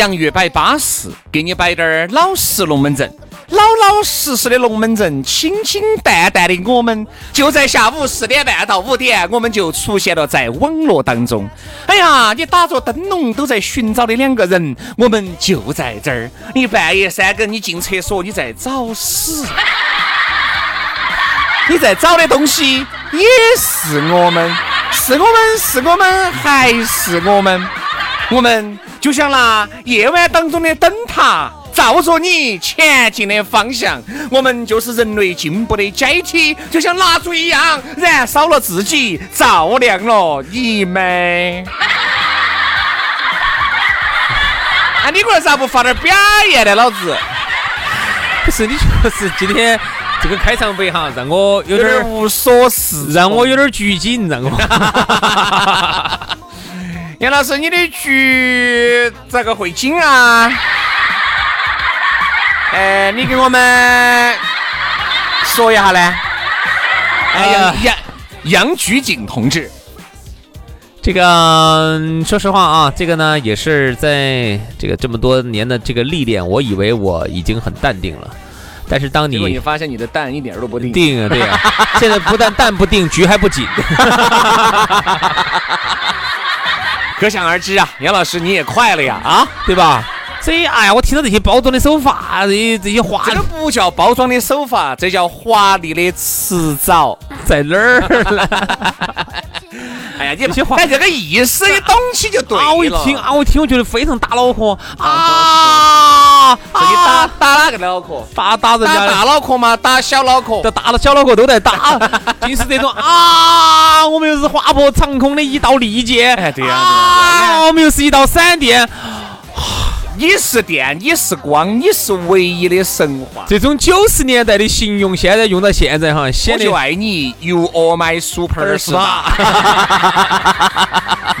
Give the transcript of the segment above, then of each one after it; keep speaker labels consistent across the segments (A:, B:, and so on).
A: 洋芋摆巴适，给你摆点儿老实龙门阵。老老实实的龙门阵，清清淡淡的，我们就在下午四点半到五点，我们就出现了在网络当中。哎呀，你打着灯笼都在寻找的两个人，我们就在这儿。你半夜三更你进厕所，你在找屎，你在找的东西也是我们，是我们，是我们，还是我们，我们。就像那夜晚当中的灯塔，照着你前进的方向。我们就是人类进步的阶梯，就像蜡烛一样，燃烧了自己，照亮了你们。啊，你龟儿咋不发点表演呢，老子？
B: 不是，你确实今天这个开场白哈，让我有点
A: 无所事，
B: 让我有点拘谨，让我。
A: 杨老师，你的局咋个会紧啊？哎，你给我们说一下呢？哎呀，杨杨局警同志，
B: 这个说实话啊，这个呢也是在这个这么多年的这个历练，我以为我已经很淡定了，但是当你
A: 你发现你的蛋一点都不定，
B: 定啊，对啊，现在不但蛋不定，局还不紧。
A: 可想而知啊，杨老师你也快了呀，啊，
B: 对吧？所以，哎呀，我听到这些包装的手法，这些这些话，
A: 这个不叫包装的手法，这叫华丽的辞藻，
B: 在哪儿呢？
A: 哎呀，你这些话，哎，这个意思你懂起就对了。
B: 啊我一听啊，我一听，我觉得非常打脑壳啊！
A: 这你打打哪个脑壳？
B: 打打人家
A: 大脑壳吗？打小脑壳？
B: 这大了小脑壳都在打，就是这种啊！我们又是划破长空的一道利剑，
A: 哎，对呀，啊，
B: 我们又是一道闪电。
A: 你是电，你是光，你是唯一的神话。
B: 这种九十年代的形容，现在用到现在哈，显得
A: 就爱你，You are my superstar。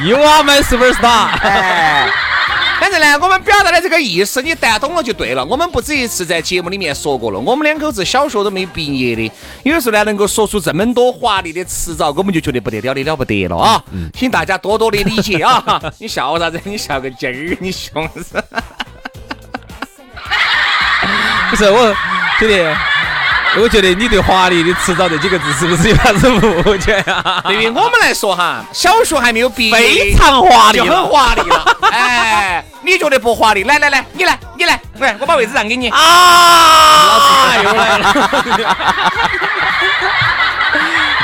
B: You are my superstar。
A: 哎。反正呢，我们表达的这个意思，你谈懂了就对了。我们不止一次在节目里面说过了，我们两口子小学都没毕业的，有的时候呢，能够说出这么多华丽的词藻，我们就觉得不得了的了不得了啊！请大家多多的理解啊！你笑啥子？你笑个鸡儿？你凶啥！
B: 不是我，兄弟。我觉得你对“华丽”的迟早这几个字是不是有啥子误解呀？
A: 对于我们来说哈，小学还没有毕业，
B: 非常华丽，
A: 就很华丽了。哎，你觉得不华丽？来来来，你来，你来，来，我把位置让给你。
B: 啊！老师又来了。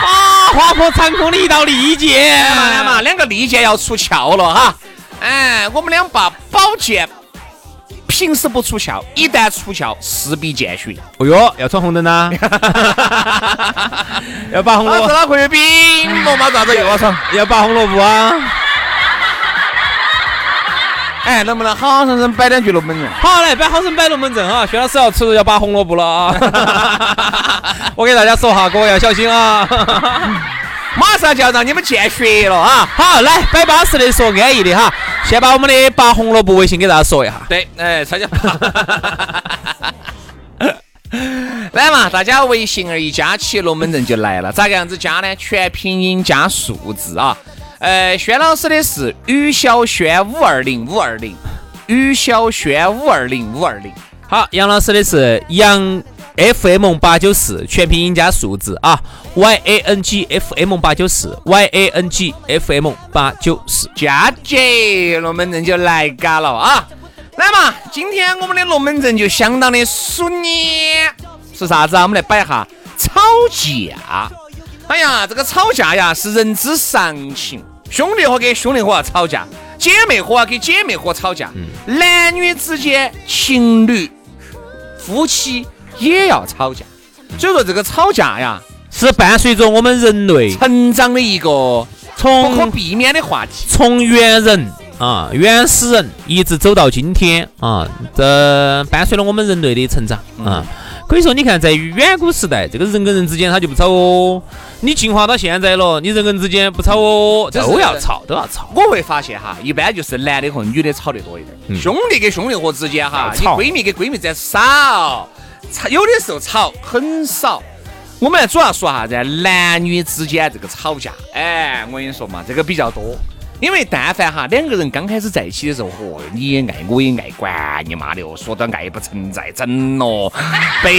B: 啊！划破长空的一道利剑，
A: 来嘛，两个利剑要出鞘了哈。哎，我们两把宝剑。平时不出鞘，一旦出鞘，势必见血。
B: 哦哟，要闯红灯呐！要拔红萝卜。
A: 哪可以冰？罗马咋子又要闯？
B: 要拔红萝卜啊！
A: 哎，能不能好好生生摆两句龙门阵？
B: 好，嘞摆好生摆龙门阵啊！薛老师要吃要拔红萝卜了啊！我给大家说哈，各位要小心啊！
A: 马上就要让你们见血了啊！
B: 好，来摆巴适的说安逸的哈。先把我们的拔红萝卜微信给大家说一下。
A: 对，哎，参加。来嘛，大家微信而一加起，龙门阵就来了。咋个样子加呢？全拼音加数字啊！呃，轩老师的是于小轩五二零五二零，于小轩五二零五二零。
B: 好，杨老师的是杨 FM 八九四，全拼音加数字啊，Y A N G F M 八九四，Y A N G F M 八九四。
A: 佳节龙门阵就来嘎了啊！来嘛，今天我们的龙门阵就相当的熟练，是啥子啊？我们来摆下吵架。哎呀，这个吵架呀是人之常情，兄弟伙跟兄弟伙要吵架，姐妹伙啊跟姐妹伙吵架，男女之间情侣、夫妻也要吵架。所以说这个吵架呀，
B: 是伴随着我们人类
A: 成长的一个从不可避免的话题。
B: 从猿人啊原始人一直走到今天啊，这伴随了我们人类的成长啊。可以说，你看，在远古时代，这个人跟人之间他就不吵哦。你进化到现在了，你人跟人之间不吵哦，
A: 这
B: 都要吵，都要吵。
A: 我会发现哈，一般就是男的和女的吵得多一点，兄弟跟兄弟伙之间哈，你闺蜜跟闺蜜之间少，吵有的时候吵很少。我们主要说啥子？男女之间这个吵架，哎，我跟你说嘛，这个比较多。因为但凡哈两个人刚开始在一起的时候，嚯，你也爱我也爱，管你妈的哦，说到爱不存在，整哦，白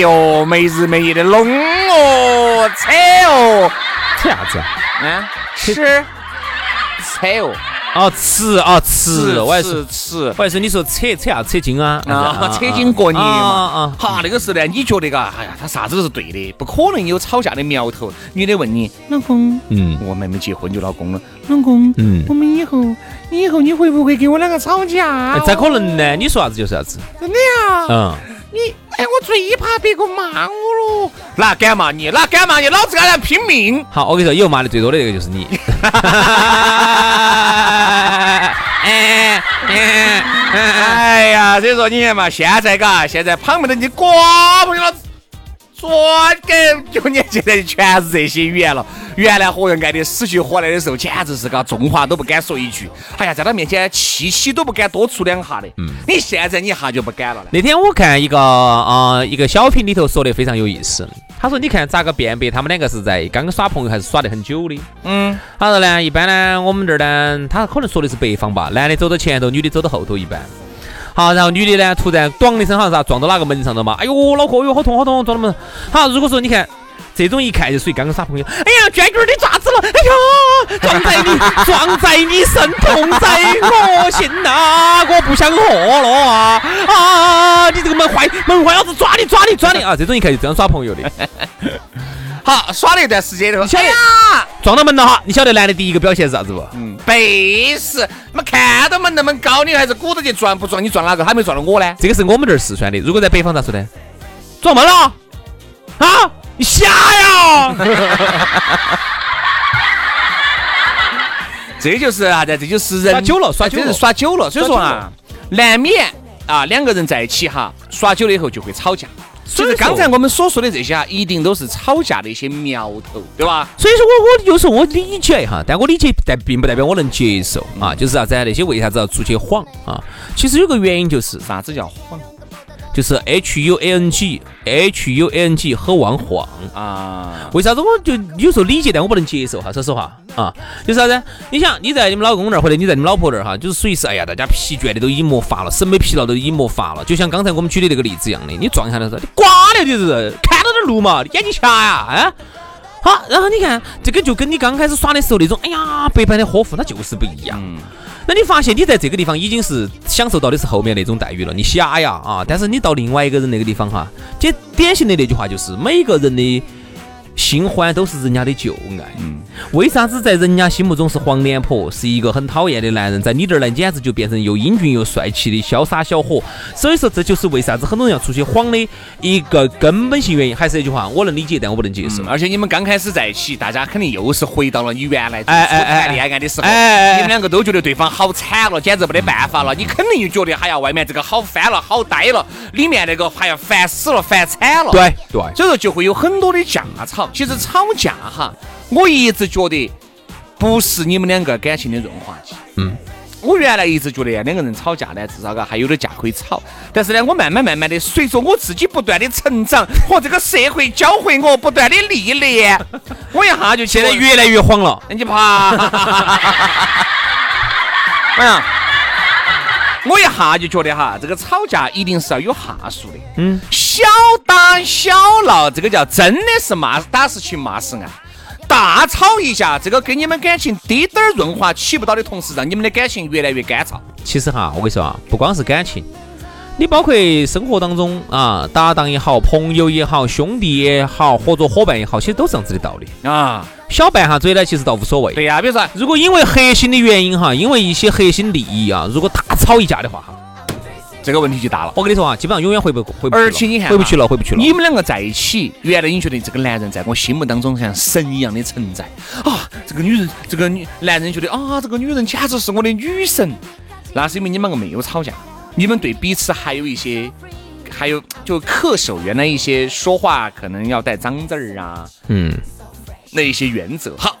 A: 哟，没日没夜的弄哦，扯哦，
B: 扯啥子？
A: 啊，吃，扯哦。
B: 哦，吃啊吃，我还是
A: 吃吃
B: 我还是你说扯扯啊扯筋啊
A: 啊，扯筋过年
B: 啊
A: 嘛
B: 啊。
A: 哈，那个时候呢，你觉得嘎，哎呀，他啥子都是对的，不可能有吵架的苗头。女的问你，老公，
B: 嗯
A: 我们还没结婚就老公了，老公，
B: 嗯
A: 我们以后以后你会不会跟我两个吵架
B: 哎？咋可能呢？你说啥子就是啥子。
A: 真的呀？
B: 嗯，
A: 你哎，我最怕别个骂我了。哪敢骂你？哪敢骂你？老子跟他拼命。
B: 好，我跟你说，以后骂的最多的这个就是你。哎哎
A: 哎呀，所以说你看嘛，现在嘎，现在旁边的你瓜朋友老子，转给就年现在全是这些语言了。原来和人爱的死去活来的时候，简直是嘎重话都不敢说一句，哎呀，在他面前气息都不敢多出两下的。嗯，你现在你一下就不敢了。
B: 那天我看一个啊、呃一个小品里头说的非常有意思，他说你看咋个辨别他们两个是在刚耍朋友还是耍得很久的？
A: 嗯，
B: 他说呢，一般呢，我们这儿呢，他可能说的是北方吧，男的走到前头，女的走到后头，一般。好，然后女的呢，突然咣的一声，好像是撞到哪个门上了嘛，哎呦，脑壳，哎呦，好痛好痛，撞到门。好，如果说你看。这种一看就属于刚刚耍朋友。哎呀，娟娟你咋子了？哎呀，撞在你，撞在你身，痛在我心呐、我不想活了啊！啊，你这个门坏，门坏，老子抓你，抓你，抓你啊！这种一看就这样耍朋友的。
A: 好，耍了一段时间以后，
B: 晓得
A: 哎，
B: 撞到门了哈，你晓得男的第一个表现是啥子不？
A: 嗯，背死，妈看到门那么高，你还是鼓捣去撞不撞？你撞哪个？还没撞到我呢。
B: 这个是我们这儿四川的，如果在北方咋说呢？撞门了啊！你瞎呀！
A: 这就是啥子？这就是人
B: 耍久了耍久了
A: 耍久了。所以说
B: 耍
A: 啊，难免啊，两个人在一起哈，耍久了以后就会吵架。
B: 所以说
A: 就是刚才我们所说的这些啊，一定都是吵架的一些苗头，对吧？
B: 所以说我我有时候我理解哈，但我理解但并不代表我能接受啊。就是啥子啊？那些为啥子要出去晃啊？其实有个原因就是
A: 啥子叫晃
B: 就是 H U A N G H U A N G 很汪晃。
A: 啊？
B: 为啥子我就有时候理解，但我不能接受哈？说实话啊，就是啥子？你想你在你们老公那儿，或者你在你们老婆那儿哈，就是属于是哎呀，大家疲倦的都已经没法了，审美疲劳都已经没法了。就像刚才我们举的那个例子一样的，你撞下来的时候，你刮了就是看到点路嘛，你眼睛瞎呀？啊？好，然后你看这个就跟你刚开始耍的时候那种，哎呀，白白的呵护，那就是不一样。那你发现你在这个地方已经是享受到的是后面那种待遇了，你瞎呀啊！但是你到另外一个人那个地方哈，这典型的那句话就是每个人的新欢都是人家的旧爱。嗯，为啥子在人家心目中是黄脸婆，是一个很讨厌的男人，在你这儿呢，简直就变成又英俊又帅气的潇洒小伙。所以说，这就是为啥子很多人要出去晃的一个根本性原因。还是那句话，我能理解，但我不能接受。
A: 嗯而且你们刚开始在一起，大家肯定又是回到了你原来
B: 哎哎哎
A: 谈恋爱的时候，
B: 哎哎哎
A: 你们两个都觉得对方好惨了，简直没得办法了。你肯定就觉得，哎呀，外面这个好翻了，好呆了，里面那个还要烦死了，烦惨了。
B: 对对，
A: 所以说就会有很多的架吵。其实吵架哈，我一直觉得不是你们两个感情的润滑剂。
B: 嗯，
A: 我原来一直觉得两个人吵架呢，至少嘎还有点架可以吵。但是呢，我慢慢慢慢的，随着我自己不断的成长和这个社会教会我不断的历练，我一下就
B: 现在越来越慌了。
A: 你怕？哎呀，我一下就觉得哈，这个吵架一定是要有下数的。嗯，小打小闹，这个叫真的是骂打是情，骂是爱。大吵一架，这个给你们感情滴点儿润滑起不到的同时，让你们的感情越来越干燥。
B: 其实哈，我跟你说啊，不光是感情，你包括生活当中啊，搭档也好，朋友也好，兄弟也好，合作伙伴也好，其实都是这样子的道理
A: 啊。
B: 小拌下嘴呢，其实倒无所谓。
A: 对呀，比如说，
B: 如果因为核心的原因哈，因为一些核心利益啊，如果大吵一架的话哈。
A: 这个问题就大了。
B: 我跟你说啊，基本上永远回不回不。
A: 而且你看，
B: 回不去了，回不去了。
A: 你们两个在一起，原来你觉得这个男人在我心目当中像神一样的存在啊，这个女人，这个女男人觉得啊，这个女人简直是我的女神。那是因为你们两个没有吵架，你们对彼此还有一些，还有就恪守原来一些说话可能要带脏字儿啊，嗯，那一些原则。好，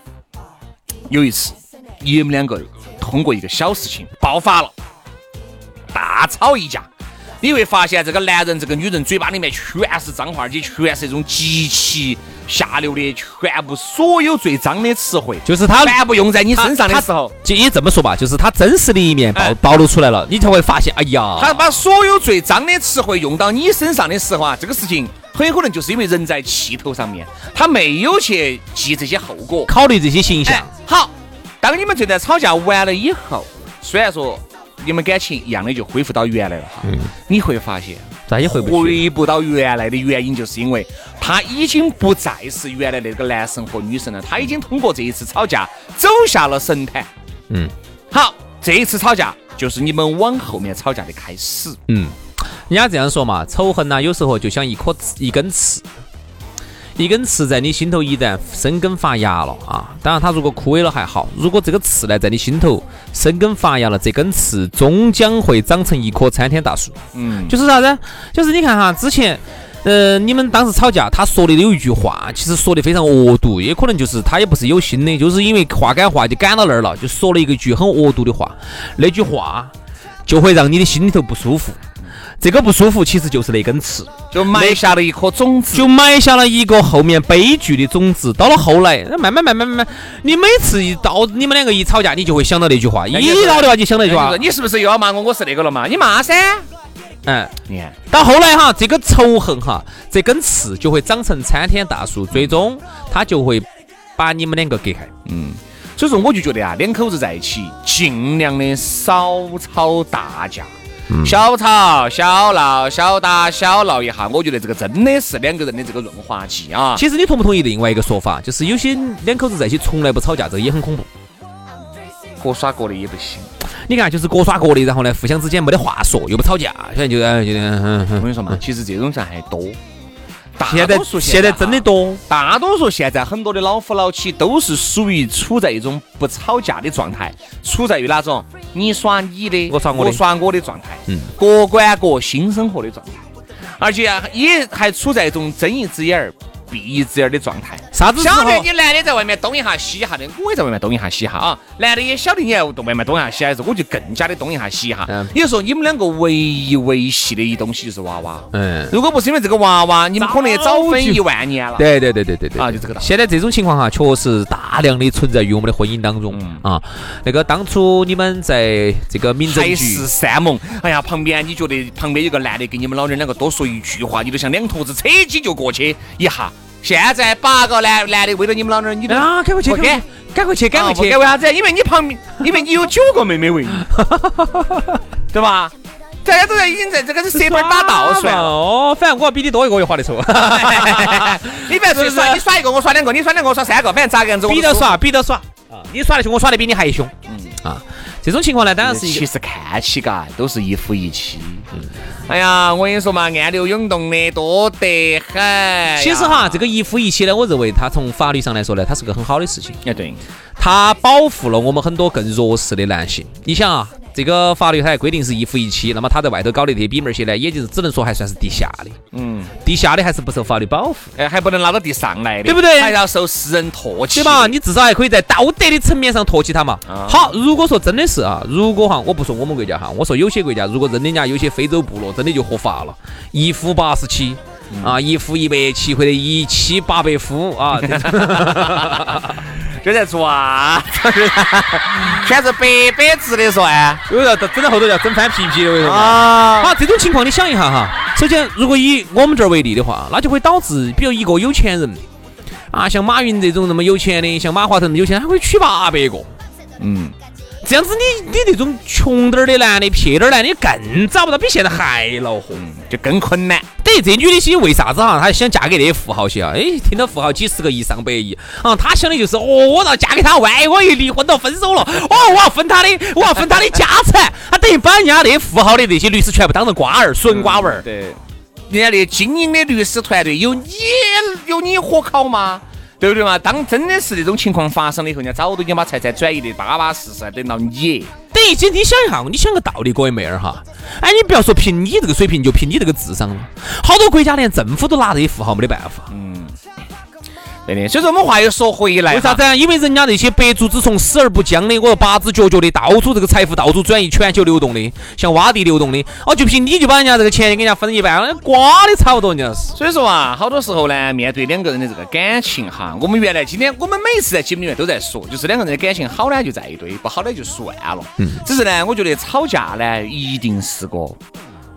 A: 有一次你们两个通过一个小事情爆发了。大吵一架，你会发现这个男人、这个女人嘴巴里面全是脏话，而且全是这种极其下流的，全部所有最脏的词汇，
B: 就是他
A: 全部用在你身上的时候，
B: 就也这么说吧，就是他真实的一面暴暴露出来了，你才会发现，哎呀，
A: 他把所有最脏的词汇用到你身上的时候啊，这个事情很有可能就是因为人在气头上面，他没有去记这些后果，
B: 考虑这些形象。
A: 好，当你们这段吵架完了以后，虽然说。你们感情一样的就恢复到原来了哈，你会发现
B: 再也回不
A: 回不到原来的原因，就是因为他已经不再是原来那个男神和女神了，他已经通过这一次吵架走下了神坛。嗯，好，这一次吵架就是你们往后面吵架的开始。
B: 嗯，人家这样说嘛，仇恨呢有时候就像一颗一根刺。一根刺在你心头一旦生根发芽了啊，当然它如果枯萎了还好。如果这个刺呢在你心头生根发芽了，这根刺终将会长成一棵参天大树。嗯，就是啥子？就是你看哈，之前，呃，你们当时吵架，他说的有一句话，其实说的非常恶毒，也可能就是他也不是有心的，就是因为话赶话就赶到那儿了，就说了一个句很恶毒的话，那句话就会让你的心里头不舒服。这个不舒服，其实就是那根刺，
A: 就埋下了一颗种子，
B: 就埋下了一个后面悲剧的种子。到了后来，慢慢慢慢慢慢，你每次一到你们两个一吵架，你就会想到那句话，一到的话就想到那句话，
A: 你是不是又要骂我？我是那个了嘛？你骂噻。
B: 嗯，你看到后来哈，这个仇恨哈，这根刺就会长成参天大树，最终它就会把你们两个隔开。
A: 嗯，所以说我就觉得啊，两口子在一起，尽量的少吵大架。小吵小闹，小打小闹一下，我觉得这个真的是两个人的这个润滑剂啊。
B: 其实你同不同意另外一个说法，就是有些两口子在一起从来不吵架，这个也很恐怖。
A: 各耍各的也不行。
B: 你看，就是各耍各的，然后呢，互相之间没得话说，又不吵架，现在就哎，就
A: 我跟你说嘛，其实这种人还多。
B: 现在现在真的多，
A: 大多数现在很多的老夫老妻都是属于处在一种不吵架的状态，处在于哪种你耍你的，
B: 我耍我的，
A: 我耍我的状态，嗯，各管各新生活的状态，而且也还处在一种睁一只眼儿。闭一只眼的状态，
B: 啥子
A: 晓得你男的在外面东一下西一下的，我也在外面东一下西一下啊。男的也晓得你在外面东一下西一下，我就更加的东一下西一下。也就说你们两个唯一维系的一东西就是娃娃。嗯，如果不是因为这个娃娃，你们可能也早分一万年了。
B: 对对对对对对
A: 啊，就这个道理。
B: 现在这种情况哈，确实大量的存在于我们的婚姻当中啊。那个当初你们在这个民政局海
A: 誓山盟，哎呀，旁边你觉得旁边有个男的给你们老娘两个多说一句话，你都像两坨子扯起就过去一下。现在八个男男的围着你们老娘，你都
B: 啊，赶快去，赶赶快去，赶快去，
A: 为啥子？因为你旁边，因为你有九个妹妹为你，对吧？大家都在已经在这个是社团打倒算了。
B: 哦，反正我要比你多一个月花的错。
A: 你不要去耍，你耍一个我耍两个，你耍两个我耍三个，反正咋个样子？
B: 比着耍，比着耍啊！你耍的凶，我耍的比你还凶。嗯啊，这种情况呢，当然是
A: 其实看起嘎都是一夫一妻。嗯。哎呀，我跟你说嘛，暗流涌动的多得很。
B: 其实哈，这个一夫一妻呢，我认为它从法律上来说呢，它是个很好的事情。
A: 哎，对，
B: 它保护了我们很多更弱势的男性。你想啊，这个法律它还规定是一夫一妻，那么他在外头搞的这些比门些呢，也就是只能说还算是地下的，
A: 嗯，
B: 地下的还是不受法律保护，
A: 哎，还不能拉到地上来。的，
B: 对不对？
A: 还要受世人唾弃。
B: 对吧？你至少还可以在道德的层面上唾弃他嘛。好，如果说真的是啊，如果哈，我不说我们国家哈，我说有些国家，如果真的人家有些非洲部落真的就合法了，一夫八十妻。啊，一夫一百妻或者一妻八百夫啊，
A: 这在做啊，全是白白直的说哎，
B: 有要整到后头要整翻皮皮的
A: 啊。
B: 好，这种情况你想一下哈，首先如果以我们这儿为例的话，那就会导致，比如一个有钱人啊，像马云这种那么有钱的，像马化腾有钱，他会娶八百个，嗯。这样子，你你那种穷点儿的男的、撇点儿男的，更找不到，比现在还恼火，
A: 就更困难。
B: 等于这女的些为啥子哈？她想嫁给那些富豪些啊？哎，听到富豪几十个亿、上百亿啊，她想的就是哦，我要嫁给他，万一我一离婚了、分手了，哦，我要分他的，我要分他的家产。他等于把人家那些富豪的那些律师全部当成瓜儿、损瓜娃儿。
A: 对，人家那精英的律师团队有你有你火烤吗？对不对嘛？当真的是这种情况发生了以后，人家早都已经把财产转移的巴巴适适，等到你。
B: 等于你想一下，你想个道理，各位妹儿哈，哎，你不要说凭你这个水平，就凭你这个智商了，好多国家连政府都拿这些富豪没得办法。嗯。
A: 对的，所以说我们话又说回来，
B: 为啥子？因为人家那些白族之从死而不僵的，我说八只脚脚的，到处这个财富到处转移，全球流动的，像洼地流动的，哦，就凭你就把人家这个钱给人家分一半，瓜的差不多，人家是。
A: 所以说啊，好多时候呢，面对两个人的这个感情哈，我们原来今天我们每次在节目里面都在说，就是两个人的感情好呢就在一堆，不好呢就算了。嗯。只是呢，我觉得吵架呢一定是个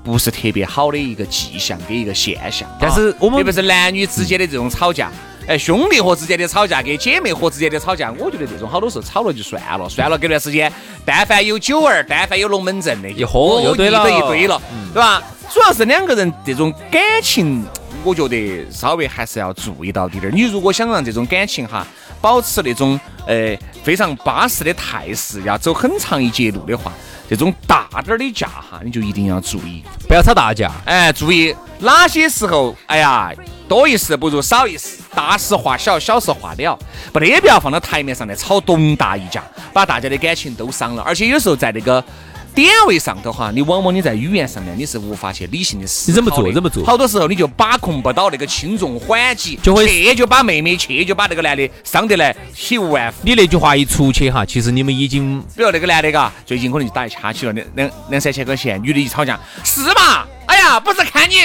A: 不是特别好的一个迹象跟一个现象。
B: 但是我们
A: 特别是男女之间的这种吵架。哎，兄弟伙之间的吵架，跟姐妹伙之间的吵架，我觉得这种好多时候吵了就算了，算了。隔段时间，但凡有酒儿，但凡有龙门阵的，
B: 一喝又对
A: 了，一堆了，对吧？主要是两个人这种感情，我觉得稍微还是要注意到点儿。你如果想让这种感情哈保持那种呃非常巴适的态势，要走很长一截路的话，这种大点儿的架哈，你就一定要注意，
B: 不要吵大架。
A: 哎，注意哪些时候，哎呀。多一事不如少一事，大事化小，小事化了，不得必要放到台面上来吵东大一架，把大家的感情都伤了。而且有时候在那个点位上头哈，你往往你在语言上面你是无法去理性的思
B: 考忍不住，忍不住。
A: 好多时候你就把控不到那个轻重缓急，
B: 就会
A: 去就把妹妹去就把那个男的伤得来体无完肤。
B: 你那句话一出去哈，其实你们已经，
A: 比如那个男的嘎，最近可能就打一掐起了两两两三千块钱，女的一吵架，是嘛？哎呀，不是看你。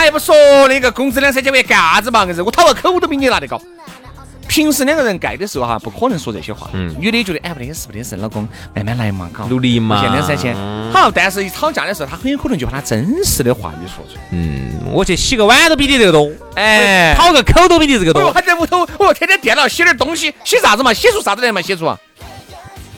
A: 哎，不说那个工资两三千块钱干啥子嘛？硬是我讨个口都比你拿得高。平时两个人盖的时候哈，不可能说这些话。嗯。女的觉得哎，不得事，不得事，老公慢慢来嘛，搞
B: 努力嘛。
A: 两三千。好，但是一吵架的时候，他很有可能就把他真实的话语说出来。
B: 嗯。我去洗个碗都比你这个多。
A: 哎。
B: 讨个口都比你这个多。
A: 还在屋头，我天天电脑写点东西，写啥子嘛？写出啥子来嘛？写出。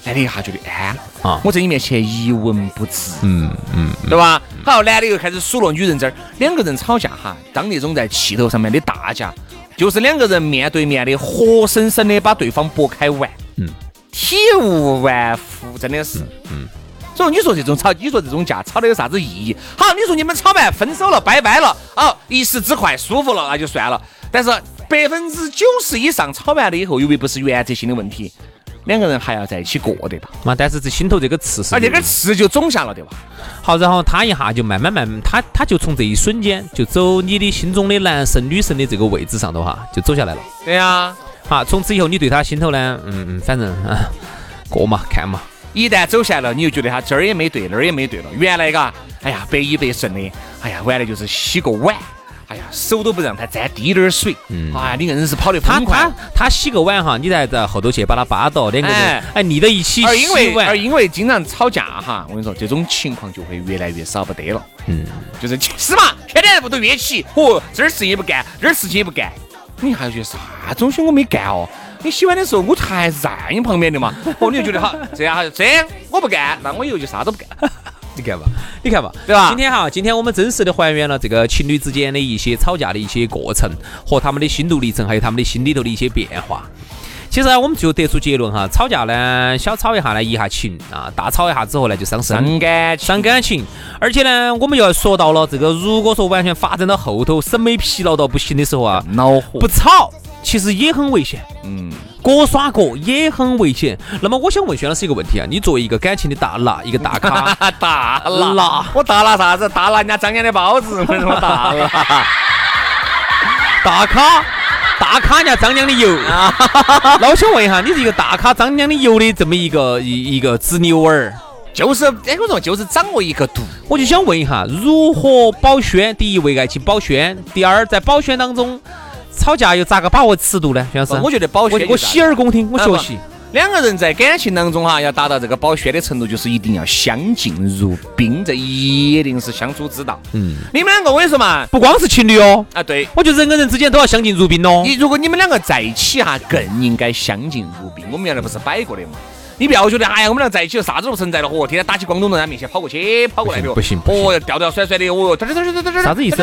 A: 男的一下觉得，哎，啊，我在你面前一文不值，嗯嗯，对吧？好，男的又开始数落女人这儿，两个人吵架哈，当那种在气头上面的大架，就是两个人面对面的，活生生的把对方剥开玩，嗯，体无完肤，真的是，嗯。所以你说这种吵，你说这种架吵的有啥子意义？好，你说你们吵完分手了，拜拜了，哦，一时之快，舒服了，那就算了。但是百分之九十以上吵完了以后，由于不是原则性的问题。两个人还要在一起过，对吧？
B: 嘛，但是这心头这个刺是，
A: 而这个刺就种下了，对吧？
B: 好，然后他一下就慢慢慢，他他就从这一瞬间就走你的心中的男神女神的这个位置上头哈，就走下来了。
A: 对呀，
B: 好，从此以后你对他心头呢，嗯嗯，反正啊，过嘛看嘛。
A: 一旦走下来了，你就觉得他这儿也没对，那儿也没对了。原来嘎，哎呀，百依百顺的，哎呀，完了就是洗个碗。哎呀，手都不让他沾滴点儿水。嗯，哎，你硬是跑得疯快。
B: 他他洗个碗哈，你再在后头去把他扒到，两个人哎腻到一起
A: 而因为而因为经常吵架哈，我跟你说，这种情况就会越来越少不得了。嗯，就是是嘛，天天在屋头约起，嚯，这儿事情也不干，这儿事情也不干。你还觉得啥东西我没干哦？你洗碗的时候我还是在你旁边的嘛？哦，你就觉得好，这样这样我不干，那我以后就啥都不干。
B: 你看吧，你看吧，
A: 对吧？
B: 今天哈，今天我们真实的还原了这个情侣之间的一些吵架的一些过程和他们的心路历程，还有他们的心里头的一些变化。其实呢，我们就得出结论哈，吵架呢，小吵一下呢，一下情啊，大吵一下之后呢，就伤
A: 身、
B: 感情、伤感情。而且呢，我们又要说到了这个，如果说完全发展到后头，审美疲劳到不行的时候啊，
A: 恼火，
B: 不吵其实也很危险。
A: 嗯，
B: 各耍各也很危险。那么我想问薛老师一个问题啊，你作为一个感情的大拿，一个大咖，
A: 大拿
B: 拿
A: 我大拿啥子？大拿人家张扬的包子，我什么大拿？
B: 大咖，大咖人家张良的油啊。那我想问一下，你是一个大咖张良的油的这么一个一一个执牛儿，
A: 就是哎，我说就是掌握一个度。
B: 我就想问一下，如何保鲜？第一，为爱情保鲜；第二，在保鲜当中吵架又咋个把握尺度呢？徐老师，
A: 我觉得保鲜
B: 我我洗耳恭听，我学习。
A: 两个人在感情当中哈，要达到这个保鲜的程度，就是一定要相敬如宾，这一定是相处之道。嗯，你们两个我跟你说嘛，
B: 不光是情侣哦，
A: 啊对，
B: 我觉得人跟人之间都要相敬如宾哦。
A: 你如果你们两个在一起哈，更应该相敬如宾。我们原来不是摆过的嘛？你不要觉得，哎呀，我们俩在一起啥子都不存在了，嚯，天天打起广东人在面前跑过去跑过来的，
B: 不行，
A: 哦，吊吊甩甩的，哦，
B: 啥子意思？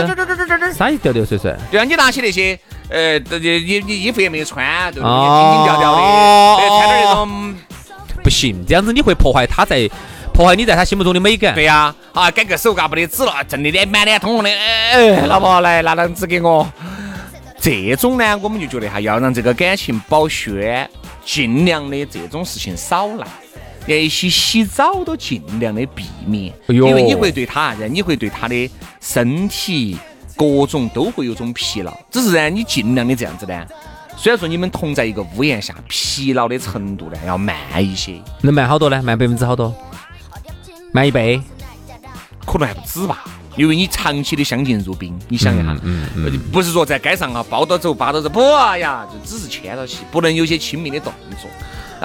B: 啥意思？吊吊甩甩？
A: 对啊，你拿起那些，呃，这衣衣衣服也没有穿，对不对？紧紧吊吊的，穿点那种。
B: 不行，这样子你会破坏他在破坏你在他心目中的美感。
A: 对呀，啊，改个手嘎不得纸了，正的脸满脸通红的，哎，老婆来拿张纸给我。这种呢，我们就觉得哈，要让这个感情保鲜，尽量的这种事情少来，连一些洗澡都尽量的避免，因为你会对他，你会对他的身体各种都会有种疲劳。只是呢，你尽量的这样子呢。虽然说你们同在一个屋檐下，疲劳的程度呢要慢一些，
B: 能慢好多呢？慢百分之好多？慢一倍？
A: 可能还不止吧，因为你长期的相敬如宾，你想一下，嗯不是说在街上啊抱到走、扒到走，不呀，就只是牵到起，不能有些亲密的动作。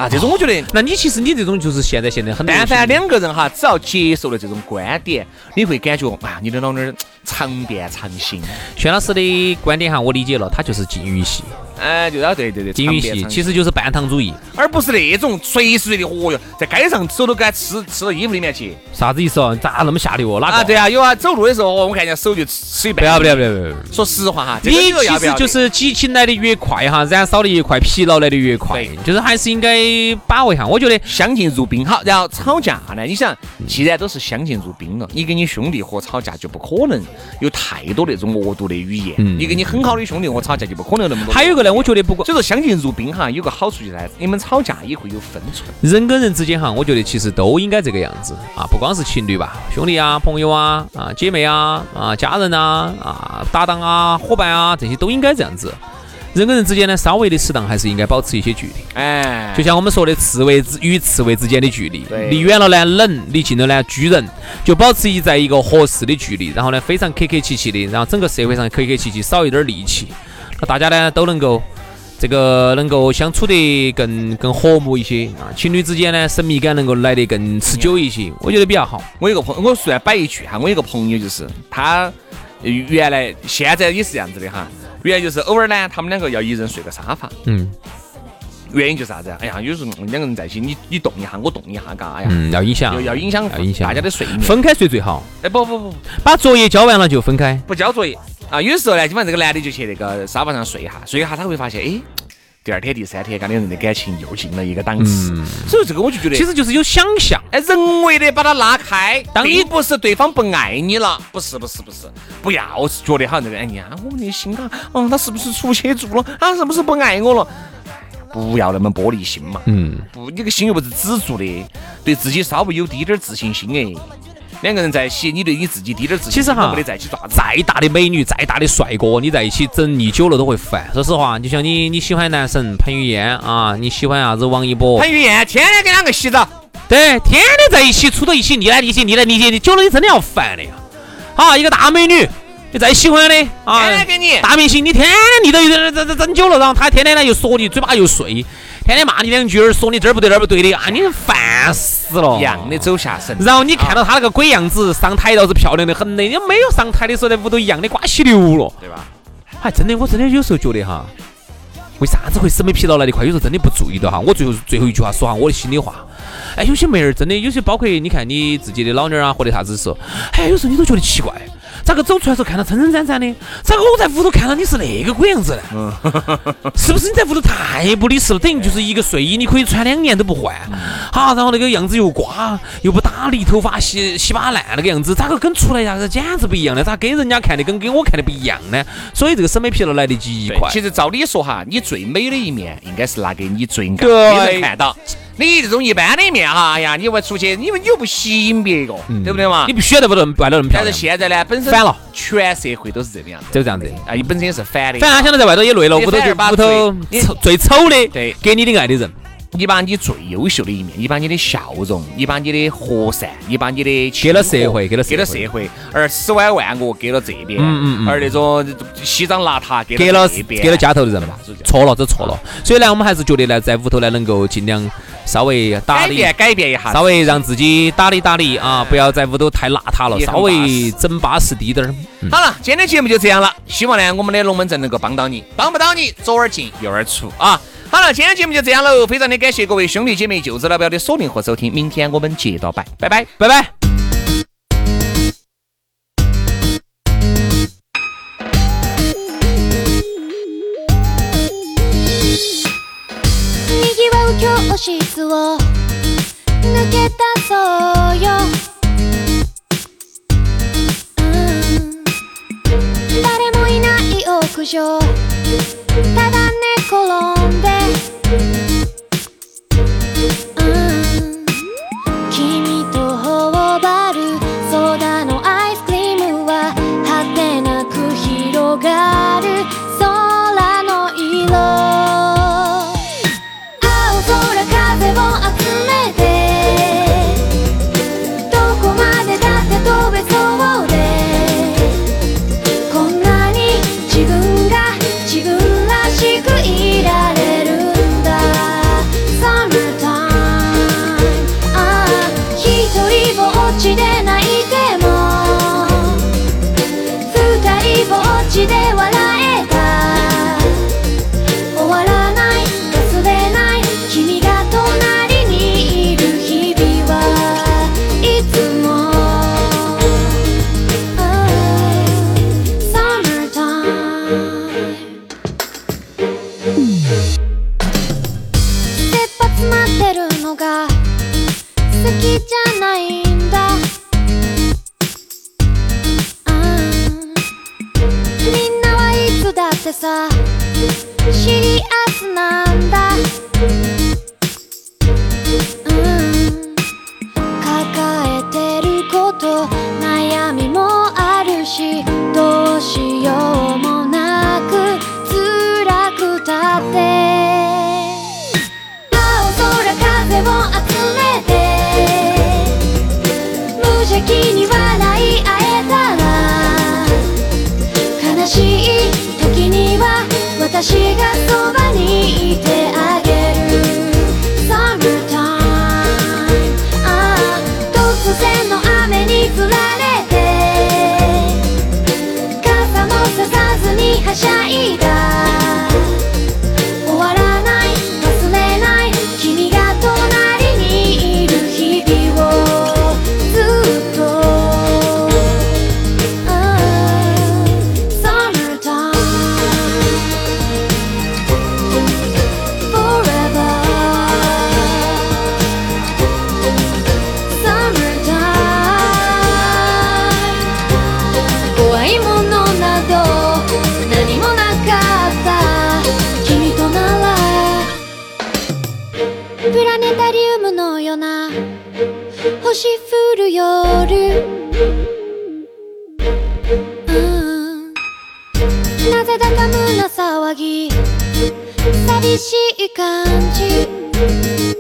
A: 啊，这种我觉得，
B: 那你其实你这种就是现在现在很，
A: 但凡两个人哈，只要接受了这种观点，你会感觉啊，你的老娘常变常新。
B: 轩老师的观点哈，我理解了，他就是禁欲系。
A: 哎，就啊对对对，
B: 禁欲系其实就是半糖主义，
A: 而不是那种随时随地，哦哟，在街上手都给他吃吃到衣服里面去，
B: 啥子意思哦？咋那么下流哦？哪个？
A: 啊，对啊，有啊，走路的时候，我看见手就吃一半。
B: 不要不要不要不要！
A: 说实话哈，
B: 你其实就是激情来的越快哈，燃烧的越快，疲劳来的越快，就是还是应该把握一下。我觉得
A: 相敬如宾好，然后吵架呢，你想，既然都是相敬如宾了，你跟你兄弟伙吵架就不可能有太多那种恶毒的语言。嗯。你跟你很好的兄弟伙吵架就不可能那么多。
B: 还有一个呢，我觉得不过。
A: 相敬如宾哈，有个好处就是你们吵架也会有分寸。
B: 人跟人之间哈，我觉得其实都应该这个样子啊，不光是情侣吧，兄弟啊、朋友啊、啊姐妹啊、啊家人啊、啊搭档啊、伙伴啊，这些都应该这样子。人跟人之间呢，稍微的适当还是应该保持一些距离。哎，就像我们说的，刺猬之与刺猬之间的距离，离远了呢冷，离近了呢拘人，就保持一在一个合适的距离，然后呢非常客客气气的，然后整个社会上客客气气，少一点戾气，那大家呢都能够。这个能够相处得更更和睦一些啊，情侣之间呢，神秘感能够来得更持久一些，我觉得比较好。
A: 我有个朋，我随便摆一句哈，我有个朋友就是他原来现在也是这样子的哈，原来就是偶尔呢，他们两个要一人睡个沙发，嗯，原因就是啥子？哎呀，有时候两个人在一起，你你动一下，我动一下，嘎，哎呀，
B: 要影响，
A: 要影响，
B: 要影响。
A: 大家的睡眠，
B: 分开睡最好。
A: 哎，不不不，
B: 把作业交完了就分开，
A: 不交作业。啊，有时候呢，基本上这个男的就去那个沙发上睡一下，睡一下他会发现，哎，第二天、第三天，两个人的感情又进了一个档次。所以这个我就觉得，
B: 其实就是有想象，
A: 哎，人为的把它拉开，当你不是对方不爱你了，不是，不是，不是，不要觉得好像这个，哎呀，我们的心啊，嗯，他是不是出去住了？他是不是不爱我了？不要那么玻璃心嘛，嗯，不，你个心又不是纸做的，对自己稍微有滴点儿自信心哎。两个人在一起，你对你自己滴点自信，
B: 其实哈，
A: 没得在一起抓。
B: 再大的美女，再大的帅哥，你在一起整腻久了都会烦。说实话，就像你你喜欢男神彭于晏啊，你喜欢啥子王一博？
A: 彭于晏天天跟两个洗澡，
B: 对，天天在一起处到一起腻来腻去，腻来腻去，你久了你真的要烦的呀。好，一个大美女，你再喜欢的
A: 啊，天天给你
B: 大明星，你天天腻到这这这整久了，然后他天天呢又说你，嘴巴又碎。天天骂你两句，儿说你这儿不对那儿不对的啊！你烦死了，
A: 一样的走下神。
B: 然后你看到他那个鬼样子，上台倒是漂亮的很的，你没有上台的时候在屋头一样的瓜稀流了，
A: 对吧？
B: 还真的，我真的有时候觉得哈，为啥子会审美疲劳来的快？有时候真的不注意到哈。我最后最后一句话说下，我的心里话。哎，有些妹儿真的，有些包括你看你自己的老妞啊，或者啥子时候，哎，有时候你都觉得奇怪。咋个走出来时候看到撑撑展展的？咋个我在屋头看到你是那个鬼样子呢？是不是你在屋头太不理事了？等于就是一个睡衣你可以穿两年都不换，好，然后那个样子又刮又不打理，头发稀稀巴烂那个样子，咋个跟出来呀？子简直不一样呢，咋给人家看的跟给我看的不一样呢？所以这个审美疲劳来得极快。
A: 其实照理说哈，你最美的一面应该是拿给你最爱的人看到。你这种一般的面哈，哎呀，你外出去，因为你又不吸引别个，对不对嘛？
B: 你不需要在外头外头那么漂亮。
A: 但是现在呢，本身
B: 反了，
A: 全社会都是这个样子，
B: 就这样子。
A: 啊，你本身也是反的。
B: 反正他想到在外头也累了，屋头就屋头丑最丑的，
A: 对，
B: 给你的爱的人。
A: 你把你最优秀的一面，你把你的笑容，你把你的和善，你把你的
B: 给了社会，给了
A: 给了社会，而十万万恶给了这边，
B: 嗯嗯嗯，
A: 而那种西装邋遢
B: 给
A: 了
B: 给了家头的人嘛，错了，这错了。所以呢，我们还是觉得呢，在屋头呢，能够尽量稍微打理
A: 改变改变一下，
B: 稍微让自己打理打理啊，不要在屋头太邋遢了，稍微整巴适滴点儿。
A: 好了，今天节目就这样了，希望呢，我们的龙门阵能够帮到你，帮不到你，左耳进右耳出啊。好了，今天节目就这样喽，非常的感谢各位兄弟姐妹、舅子老表的锁定和收听，明天我们接着拜，拜拜，
B: 拜拜。
C: 星降る夜、うん、 Colombia 私がなぜだか胸騒ぎ。寂しい感じ。